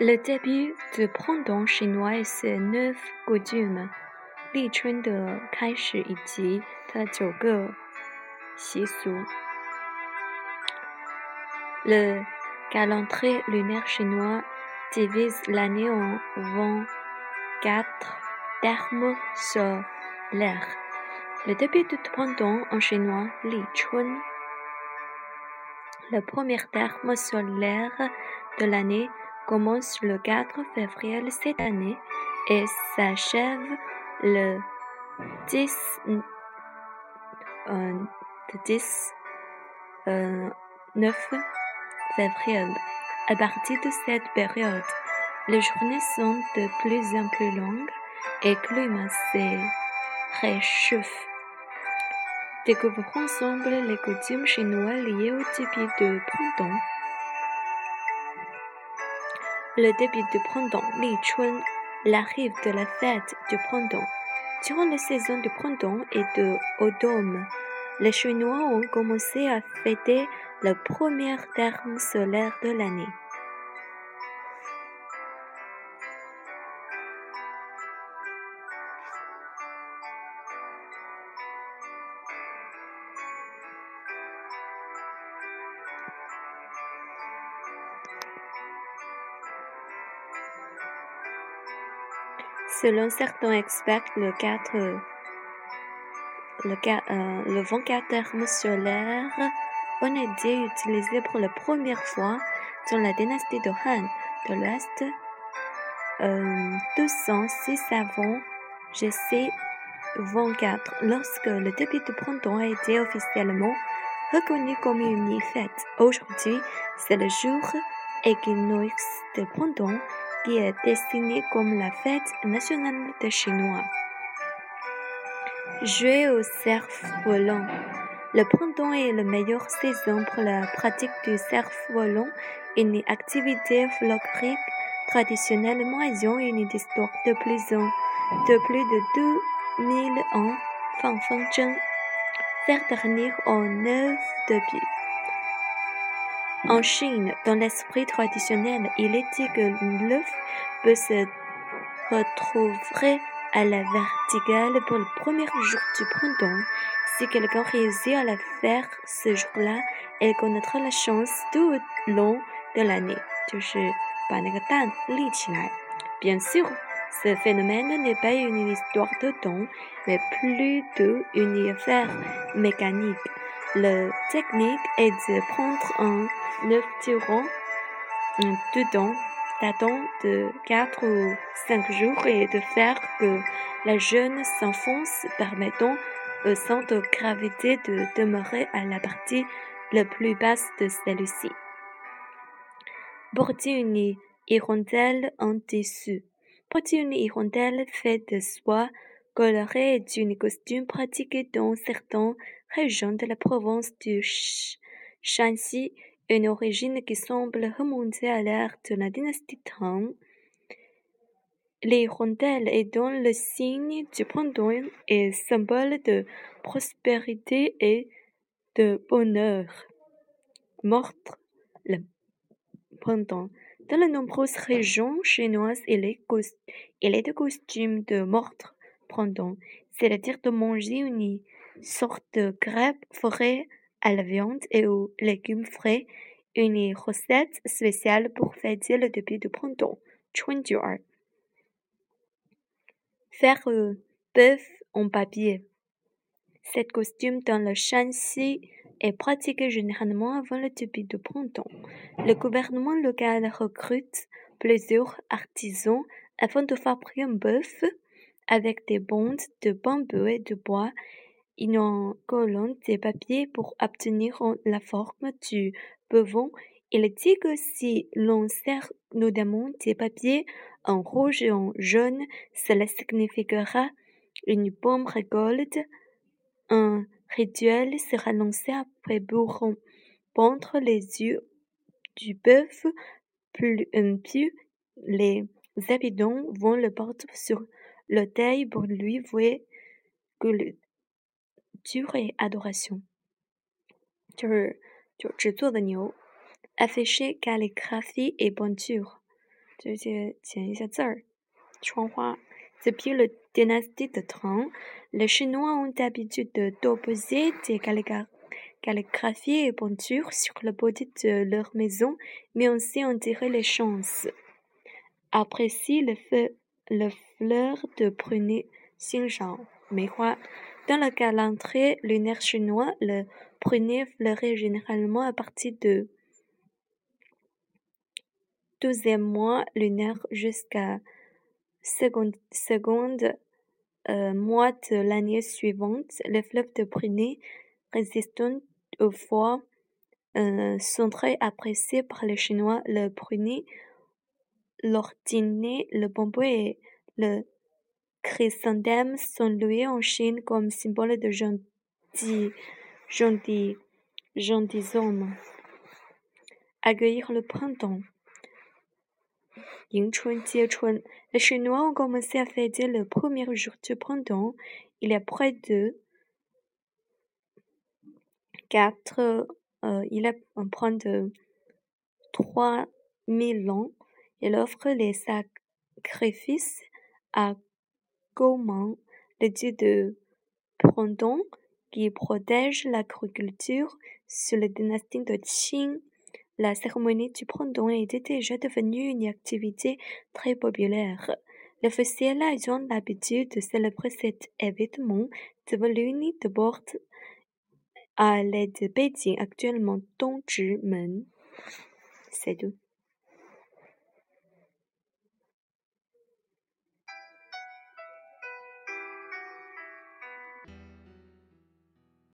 Le début du printemps chinois et ses neuf coutumes，立春的开始以及它九个习俗。Le calendrier lunaire chinois divise l'année en 24 termes solaires. Le début du printemps en chinois, Li Chun. Le premier terme solaire de l'année commence le 4 février cette année et s'achève le 10, euh, 10 euh, 9 février. À partir de cette période, les journées sont de plus en plus longues et le climat se réchauffe. Découvrons ensemble les coutumes chinois liées au début de printemps. Le début du printemps, Li l'arrivée de la fête du printemps. Durant la saison du printemps et de automne, les Chinois ont commencé à fêter le premier terme solaire de l'année. Selon certains experts, le 4 le, euh, le 24 terme solaire utilisé pour la première fois dans la dynastie de Han de l'Ouest euh, 206 avant GC 24, lorsque le début du printemps a été officiellement reconnu comme une fête. Aujourd'hui, c'est le jour équinoxe de printemps qui est destiné comme la fête nationale des Chinois. Jouer au surf volant. Le printemps est la meilleure saison pour la pratique du surf volant, une activité folklorique traditionnellement ayant une histoire de plus, de, plus de 2000 ans. Fan Feng faire dernier en neuf début. En Chine, dans l'esprit traditionnel, il est dit que l'œuf peut se retrouver à la verticale pour le premier jour du printemps. Si quelqu'un réussit à la faire ce jour-là, il connaîtra la chance tout au long de l'année. Bien sûr, ce phénomène n'est pas une histoire de temps, mais plutôt une affaire mécanique. La technique est de prendre un œuf durant dedans datant de 4 ou 5 jours et de faire que la jeune s'enfonce permettant au centre de gravité de demeurer à la partie la plus basse de celle-ci. Porter une hirondelle en tissu. Porter une hirondelle faite de soie colorée est une costume pratiquée dans certaines régions de la province du Shanxi une origine qui semble remonter à l'ère de la dynastie Tang. Les rondelles est dans le signe du printemps et symbole de prospérité et de bonheur. Morte le printemps. Dans de nombreuses régions chinoises, il est, de costume de mordre c'est-à-dire de manger une sorte de crêpe forêt à la viande et aux légumes frais, une recette spéciale pour fêter le début du printemps, Faire un bœuf en papier. Cette costume dans le Shanxi est pratiquée généralement avant le début du printemps. Le gouvernement local recrute plusieurs artisans afin de fabriquer un bœuf avec des bandes de bambou et de bois en collant des papiers pour obtenir la forme du beuvon. Il dit que si l'on sert notamment des papiers en rouge et en jaune, cela signifiera une bonne récolte. Un rituel sera lancé après pour pendre les yeux du bœuf, puis les habitants vont le porter sur l'autel pour lui vouer que le 与 adoration，就是就制作的牛，affiché calligraphie et peinture， 这些剪一下字儿，窗花。Depuis le dynastie de Tang, les Chinois ont l'habitude d'opposer des calligraphies et peintures sur le body de leur maison, mais aussi en tirer les chances. Apprécie le, feu, le fleur de prunier Xinjiang, Dans le calendrier lunaire chinois, le prunier fleurit généralement à partir de 12e mois lunaire jusqu'à seconde, seconde euh, mois de l'année suivante. Les fleurs de prunier résistant au froid euh, sont très appréciés par les Chinois. Le prunier, l'ordiné, le bambou et le chrysanthème sont loués en Chine comme symbole de gentil, gentil, gentilhomme. Accueillir le printemps. Les Chinois ont commencé à fêter le premier jour du printemps il y a près de 4, euh, il a près de 3000 ans. Il offre les sacrifices à Gaumont, le dieu de printemps qui protège l'agriculture sous la dynastie de Qing. La cérémonie du printemps était déjà devenue une activité très populaire. Les officiels ont l'habitude de célébrer cet événement devant l'uni de bord à l'aide de Beijing, actuellement Dongzhimen. C'est.